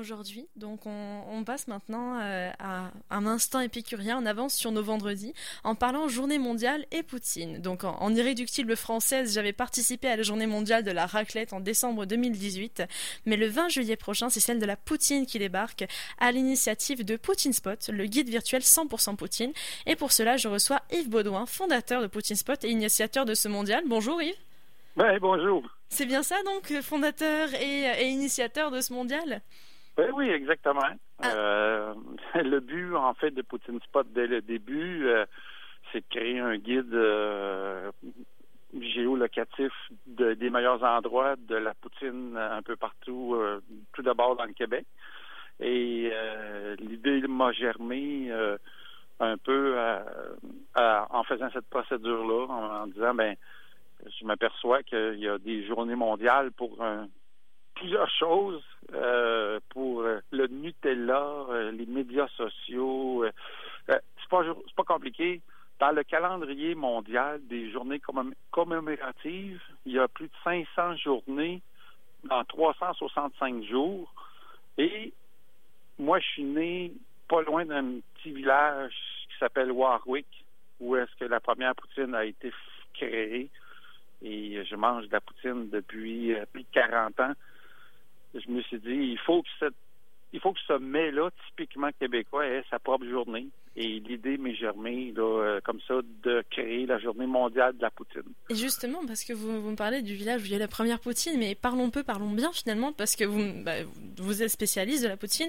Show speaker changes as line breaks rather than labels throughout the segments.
aujourd'hui. Donc on, passe maintenant euh, à un instant épicurien. On avance sur nos vendredis en parlant journée mondiale et poutine. Donc en, irréductible française, j'avais participé à la journée mondiale de la raclette en décembre 2018. Mais le 20 juillet prochain, c'est celle de la poutine qui débarque à l'initiative de Poutine Spot, le guide virtuel 100% poutine. Et pour cela, je reçois Yves Baudouin, fondateur de Poutine Spot et initiateur de ce mondial. Bonjour Yves.
Oui, bonjour.
C'est bien ça donc, fondateur et, initiateur de ce mondial?
Oui, oui, exactement. Ah. Euh, le but, en fait, de Poutine Spot dès le début, euh, c'est de créer un guide euh, géolocatif des meilleurs endroits de la poutine un peu partout, tout d'abord dans le Québec. Et l'idée m'a germé un peu en faisant cette procédure-là, en, en disant, ben je m'aperçois qu'il y a des journées mondiales pour plusieurs choses, euh, pour euh, le Nutella, euh, les médias sociaux. c'est pas c'est pas compliqué. Dans le calendrier mondial des journées commémoratives, il y a plus de 500 journées dans 365 jours. Et moi, je suis né pas loin d'un petit village qui s'appelle Warwick, où est-ce que la première poutine a été créée et je mange de la poutine depuis plus de 40 ans. Je me suis dit, il faut que cette il faut que ce mets-là, typiquement québécois, ait sa propre journée. Et l'idée m'est germée, euh, comme ça, de créer la journée mondiale de la poutine.
Et justement, parce que vous, vous me parlez du village où il y a la première poutine, mais parlons peu, parlons bien finalement, parce que vous, bah, vous êtes spécialiste de la poutine.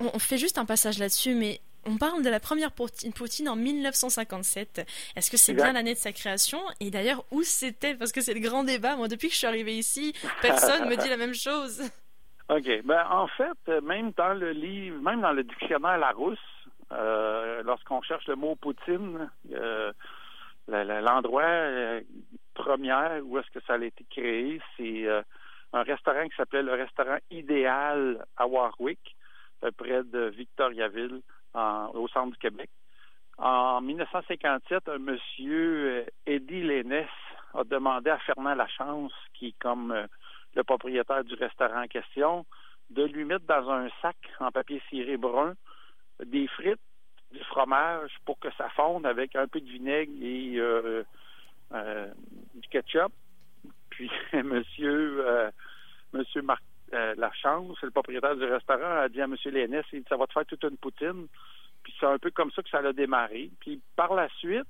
On, on fait juste un passage là-dessus, mais on parle de la première Poutine en 1957. Est-ce que c'est bien l'année de sa création? Et d'ailleurs, où c'était? Parce que c'est le grand débat. Moi, depuis que je suis arrivé ici, personne me dit la même chose.
OK. Ben, en fait, même dans le livre, même dans le dictionnaire Larousse, euh, lorsqu'on cherche le mot Poutine, euh, l'endroit euh, premier où est-ce que ça a été créé, c'est un restaurant qui s'appelait le restaurant idéal à Warwick, près de Victoriaville au centre du Québec. En 1957, un monsieur, euh, Eddie Lénès, a demandé à Fernand Lachance, qui comme euh, le propriétaire du restaurant en question, de lui mettre dans un sac en papier ciré brun des frites, du fromage pour que ça fonde avec un peu de vinaigre et euh, du ketchup. Puis monsieur, monsieur Marc Lachance, le propriétaire du restaurant, a dit à monsieur Lénès, ça va te faire toute une poutine. Puis c'est un peu comme ça que ça a démarré. Puis par la suite,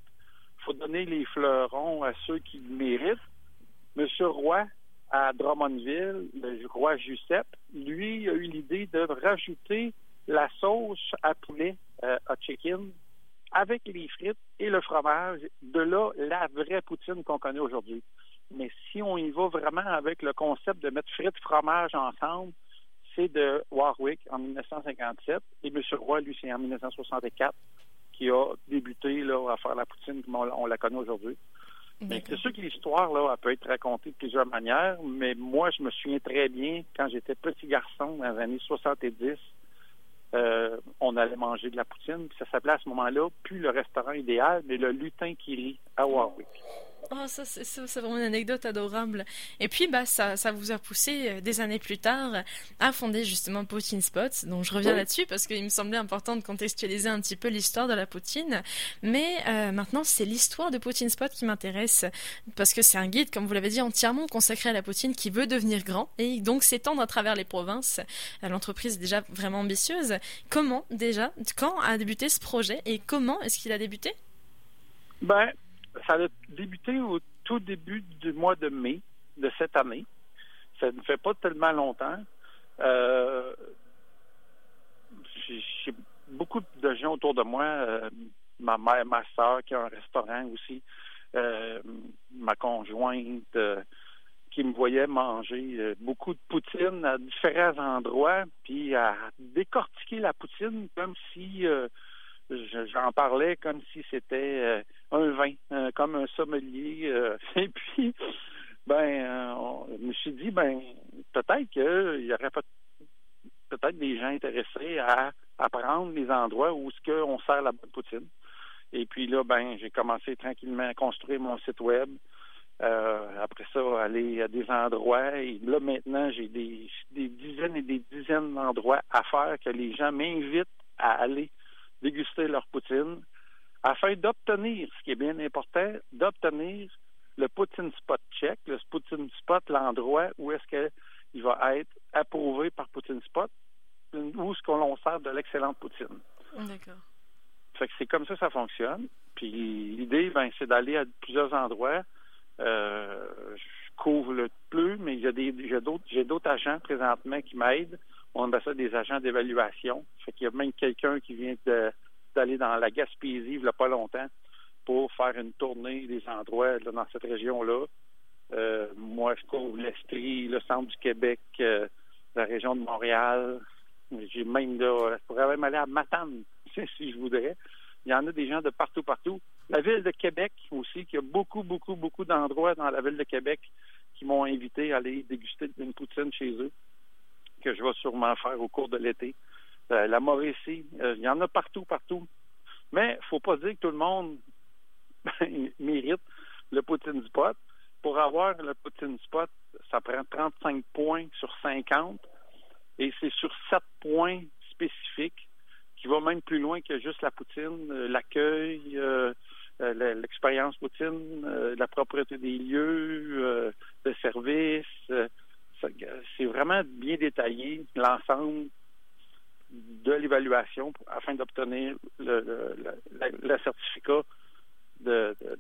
faut donner les fleurons à ceux qui le méritent. Monsieur Roy, à Drummondville, le roi Giuseppe, lui a eu l'idée de rajouter la sauce à poulet euh, à chicken avec les frites et le fromage. De là, la vraie poutine qu'on connaît aujourd'hui. Mais si on y va vraiment avec le concept de mettre frites fromage ensemble, c'est de Warwick en 1957 et M. Roy, lui, c'est en 1964 qui a débuté là, à faire la poutine comme on, la connaît aujourd'hui. C'est sûr que l'histoire, là, elle peut être racontée de plusieurs manières, mais moi, je me souviens très bien, quand j'étais petit garçon, dans les années 70, euh, on allait manger de la poutine, puis ça s'appelait à ce moment-là, plus le restaurant idéal, mais le lutin qui rit à Warwick.
Oh, ça, c'est vraiment une anecdote adorable. Et puis, bah, ça, ça vous a poussé euh, des années plus tard à fonder justement Poutine Spot. Donc, je reviens là-dessus parce qu'il me semblait important de contextualiser un petit peu l'histoire de la poutine. Mais euh, maintenant, c'est l'histoire de Poutine Spot qui m'intéresse parce que c'est un guide, comme vous l'avez dit, entièrement consacré à la poutine qui veut devenir grand et donc s'étendre à travers les provinces. Euh, l'entreprise est déjà vraiment ambitieuse. Comment déjà, quand a débuté ce projet et comment est-ce qu'il a débuté?
Ben, ça a débuté au tout début du mois de mai de cette année. Ça ne fait pas tellement longtemps. Euh, j'ai beaucoup de gens autour de moi, euh, ma mère, ma soeur qui a un restaurant aussi, euh, ma conjointe qui me voyait manger beaucoup de poutine à différents endroits, puis à décortiquer la poutine comme si j'en parlais comme si c'était euh, un vin, euh, comme un sommelier. Euh, et puis, ben, je me suis dit, ben, peut-être qu'il y aurait peut-être des gens intéressés à apprendre les endroits où ce qu'on sert la bonne poutine. Et puis là, ben, j'ai commencé tranquillement à construire mon site web. après ça, aller à des endroits. Et là, maintenant, j'ai des, des dizaines et des dizaines d'endroits à faire que les gens m'invitent à aller déguster leur poutine afin d'obtenir, ce qui est bien important, d'obtenir le Poutine Spot check, le Poutine Spot, l'endroit où est-ce qu'il va être approuvé par Poutine Spot, où est-ce qu'on sert de l'excellente poutine.
D'accord.
Fait que c'est comme ça que ça fonctionne. Puis l'idée, ben, c'est d'aller à plusieurs endroits. Euh, je couvre le plus, mais il y a des, j'ai d'autres, j'ai d'autres agents présentement qui m'aident. On appelle ça des agents d'évaluation. Fait qu'il y a même quelqu'un qui vient d'aller dans la Gaspésie il n'y a pas longtemps pour faire une tournée des endroits dans cette région-là. Euh, moi, je couvre l'Estrie, le centre du Québec, euh, la région de Montréal. J'ai même là, je pourrais même aller à Matane, si je voudrais. Il y en a des gens de partout, partout. La ville de Québec aussi, qui a beaucoup, beaucoup, beaucoup d'endroits dans la ville de Québec qui m'ont invité à aller déguster une poutine chez eux, que je vais sûrement faire au cours de l'été. Euh, la Mauricie, il y en a partout, partout. Mais faut pas dire que tout le monde mérite le Poutine Spot. Pour avoir le Poutine Spot, ça prend 35 points sur 50 et c'est sur 7 points spécifiques qui va même plus loin que juste la poutine, euh, l'accueil, euh, euh, l'expérience poutine, la propreté des lieux, le service. c'est vraiment bien détaillé l'ensemble de l'évaluation afin d'obtenir le, certificat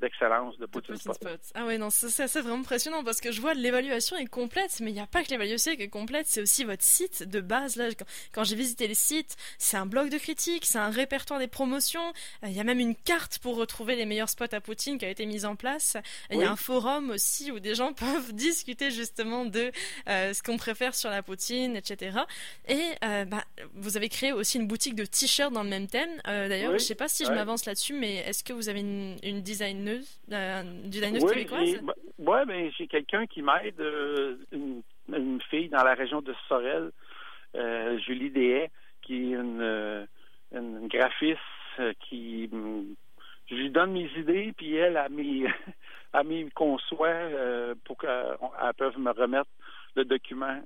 d'excellence de, Poutine, Spot.
Ah ouais, non, c'est vraiment impressionnant parce que je vois l'évaluation est complète, mais il n'y a pas que l'évaluation qui est complète, c'est aussi votre site de base. Là, quand, j'ai visité le site, c'est un blog de critiques, c'est un répertoire des promotions, euh, il y a même une carte pour retrouver les meilleurs spots à Poutine qui a été mise en place. Il y a un forum aussi où des gens peuvent discuter justement de euh, ce qu'on préfère sur la Poutine, etc. Et euh, bah, vous avez créé aussi une boutique de t-shirts dans le même thème. D'ailleurs, je je sais pas si je m'avance là-dessus, mais est-ce que vous avez une une euh,
oui,
québécoise?
Oui, ben, j'ai quelqu'un qui m'aide, euh, une, fille dans la région de Sorel, euh, Julie Dehay, qui est une, une graphiste qui je lui donne mes idées, puis elle, a mis a mis conçoit pour qu'elle puisse me remettre le document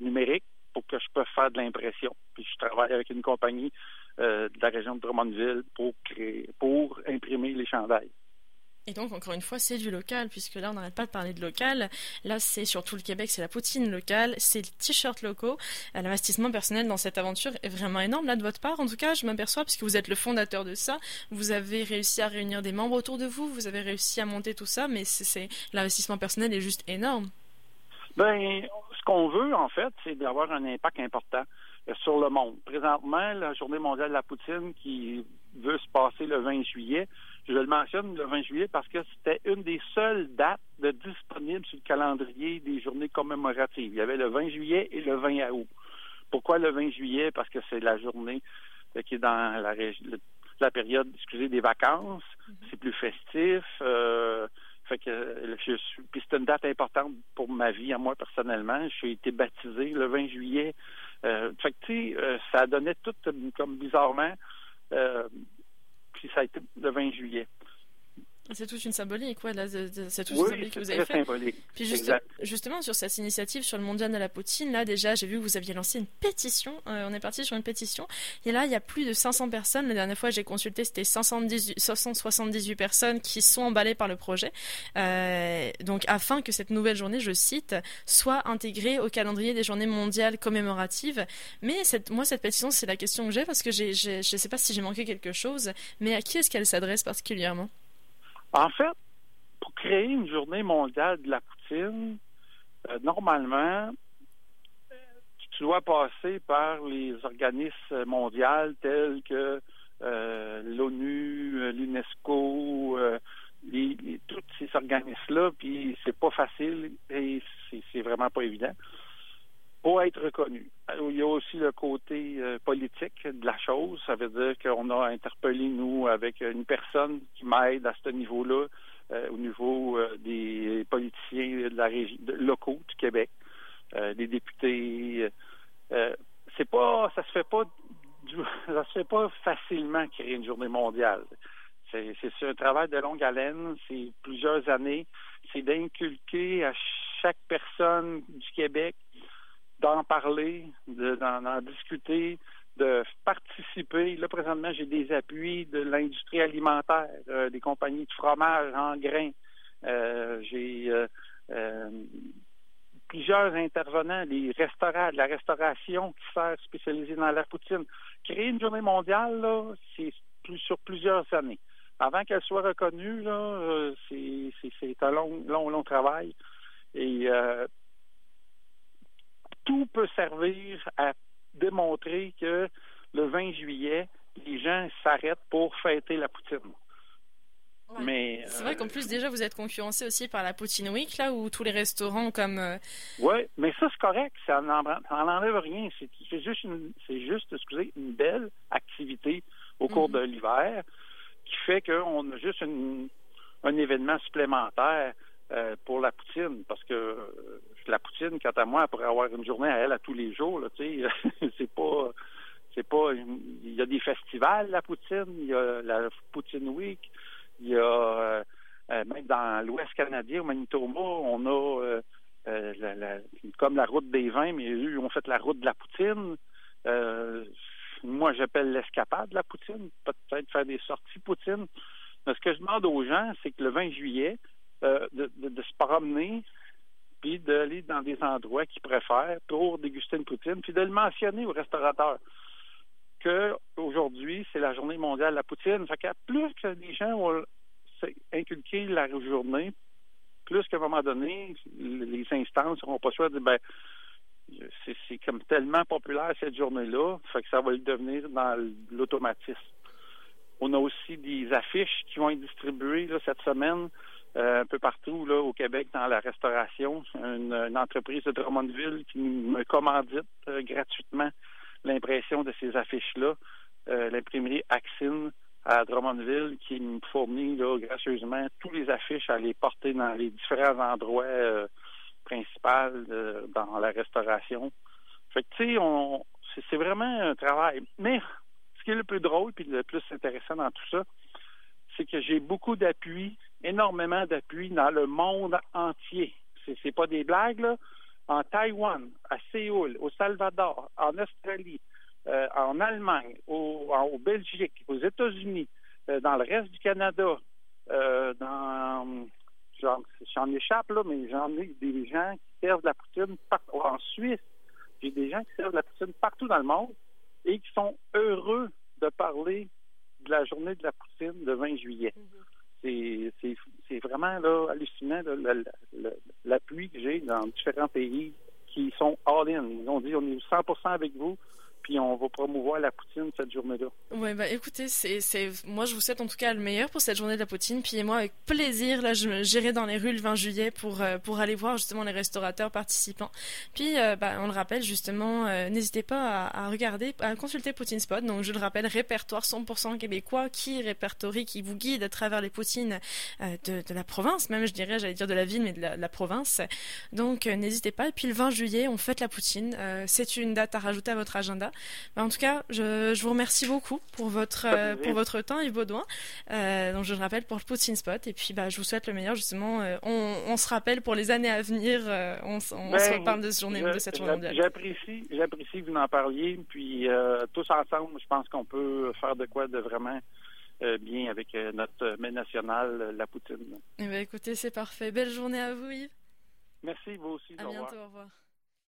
numérique pour que je puisse faire de l'impression. Puis je travaille avec une compagnie euh, de la région de Drummondville pour créer, pour imprimer les chandails.
Et donc, encore une fois, c'est du local, puisque là, on n'arrête pas de parler de local. Là, c'est surtout le Québec, c'est la poutine locale, c'est le t-shirt locaux. L'investissement personnel dans cette aventure est vraiment énorme, là, de votre part. En tout cas, je m'aperçois, puisque vous êtes le fondateur de ça. Vous avez réussi à réunir des membres autour de vous, vous avez réussi à monter tout ça, mais c'est l'investissement personnel est juste énorme.
Ben, ce qu'on veut, en fait, c'est d'avoir un impact important sur le monde. Présentement, la Journée mondiale de la poutine qui veut se passer le 20 juillet, je le mentionne le 20 juillet parce que c'était une des seules dates de disponibles sur le calendrier des journées commémoratives. Il y avait le 20 juillet et le 20 août. Pourquoi le 20 juillet? Parce que c'est la journée euh, qui est dans la, la période, excusez, des vacances. Mm-hmm. C'est plus festif. Euh, fait que je suis, puis c'est une date importante pour ma vie, à moi personnellement. Je suis été baptisé le 20 juillet. Euh, fait que, tu sais, euh, ça donnait tout comme bizarrement. Euh, puis ça a été le 20 juillet.
C'est toute une symbolique, ouais, c'est toute
une
symbolique
que vous avez fait.
Puis justement, sur cette initiative sur le mondial de la poutine, là, déjà, j'ai vu que vous aviez lancé une pétition. Euh, on est parti sur une pétition. Et là, il y a plus de 500 personnes. La dernière fois, j'ai consulté, c'était 578 personnes qui sont emballées par le projet. Euh, donc, afin que cette nouvelle journée, je cite, soit intégrée au calendrier des journées mondiales commémoratives. Mais cette, moi, cette pétition, c'est la question que j'ai parce que je ne sais pas si j'ai manqué quelque chose, mais à qui est-ce qu'elle s'adresse particulièrement?
En fait, pour créer une journée mondiale de la poutine, euh, normalement, tu dois passer par les organismes mondiaux tels que euh, l'ONU, euh, l'UNESCO, tous ces organismes-là, puis c'est pas facile et c'est vraiment pas évident pour être reconnu. Il y a aussi le côté politique de la chose. Ça veut dire qu'on a interpellé, nous, avec une personne qui m'aide à ce niveau-là, euh, au niveau euh, des politiciens de la région locaux du Québec, euh, des députés. c'est pas, ça se fait pas, ça se fait pas facilement créer une journée mondiale. C'est un travail de longue haleine, c'est plusieurs années. C'est d'inculquer à chaque personne du Québec d'en parler, d'en discuter, de participer. Là, présentement, j'ai des appuis de l'industrie alimentaire, euh, des compagnies de fromage en grains. Euh, j'ai euh, plusieurs intervenants, des restaurants, de la restauration qui sert spécialisée dans la poutine. Créer une journée mondiale, c'est plus, sur plusieurs années. Avant qu'elle soit reconnue, c'est un long, long, long travail. Et tout peut servir à démontrer que le 20 juillet, les gens s'arrêtent pour fêter la poutine.
Mais c'est vrai qu'en plus déjà vous êtes concurrencé aussi par la Poutine Week là où tous les restaurants comme euh,
Oui, mais ça c'est correct, ça n'enlève rien, c'est juste une c'est juste excusez une belle activité au cours mhm. de l'hiver qui fait qu'on a juste un événement supplémentaire euh, pour la poutine parce que euh, la poutine, quant à moi, pourrait avoir une journée à elle à tous les jours. C'est pas, c'est pas. Il y a des festivals la poutine, il y a la Poutine Week, il y a euh, même dans l'Ouest canadien, au Manitoba, on a comme la route des vins, mais eux ont fait la route de la poutine. moi, j'appelle l'escapade de la poutine, peut-être faire des sorties poutine. Mais ce que je demande aux gens, c'est que le 20 juillet, de, de, se promener puis d'aller dans des endroits qu'ils préfèrent pour déguster une poutine, puis de le mentionner aux restaurateurs que aujourd'hui c'est la journée mondiale de la poutine. Fait que plus que les gens vont inculquer la journée, plus qu'à un moment donné, les instances n'auront pas choix de dire ben c'est comme tellement populaire cette journée-là, fait que ça va le devenir dans l'automatisme. On a aussi des affiches qui vont être distribuées cette semaine euh, un peu partout là, au Québec dans la restauration. Une, entreprise de Drummondville qui me commandite euh, gratuitement l'impression de ces affiches-là. Euh, l'imprimerie Axine à Drummondville qui me fournit là, gracieusement tous les affiches à les porter dans les différents endroits principaux dans la restauration. Fait que tu sais, on c'est vraiment un travail. Mais ce qui est le plus drôle puis le plus intéressant dans tout ça, c'est que j'ai beaucoup d'appui énormément d'appui dans le monde entier. C'est, c'est pas des blagues, là. En Taïwan, à Séoul, au Salvador, en Australie, euh, en Allemagne, au, en, Belgique, aux États-Unis, euh, dans le reste du Canada, euh, dans j'en, échappe là, mais j'en ai des gens qui servent de la poutine partout en Suisse. J'ai des gens qui servent de la poutine partout dans le monde et qui sont heureux de parler de la journée de la poutine le 20 juillet. Mm-hmm c'est vraiment là, hallucinant l'appui que j'ai dans différents pays qui sont all-in. Ils ont dit on est 100% avec vous, puis on va promouvoir la poutine cette journée-là.
Ouais, bah écoutez, c'est, moi je vous souhaite en tout cas le meilleur pour cette journée de la poutine, puis moi avec plaisir, là je j'irai dans les rues le 20 juillet pour euh, pour aller voir justement les restaurateurs participants. Puis euh, bah, on le rappelle justement, euh, n'hésitez pas à, regarder, à consulter Poutine Spot. Donc je le rappelle, répertoire 100% québécois qui répertorie, qui vous guide à travers les poutines de, de, la province, même je dirais, j'allais dire de la ville, mais de la, province. Donc n'hésitez pas. Et puis le 20 juillet, on fête la poutine. c'est une date à rajouter à votre agenda. En tout cas, je, je, vous remercie beaucoup pour votre, euh, pour votre temps, Yves Baudouin. Euh, donc, je le rappelle pour le Poutine Spot. Et puis, bah, je vous souhaite le meilleur, justement. Euh, on, on, se rappelle pour les années à venir. Euh, on, on ben, se reparle de, cette journée, de cette journée mondiale.
J'apprécie, j'apprécie que vous en parliez. Puis, tous ensemble, je pense qu'on peut faire de quoi de vraiment bien avec notre mets national, la poutine.
Eh bien, écoutez, c'est parfait. Belle journée à vous, Yves.
Merci, vous aussi.
À bientôt, au revoir.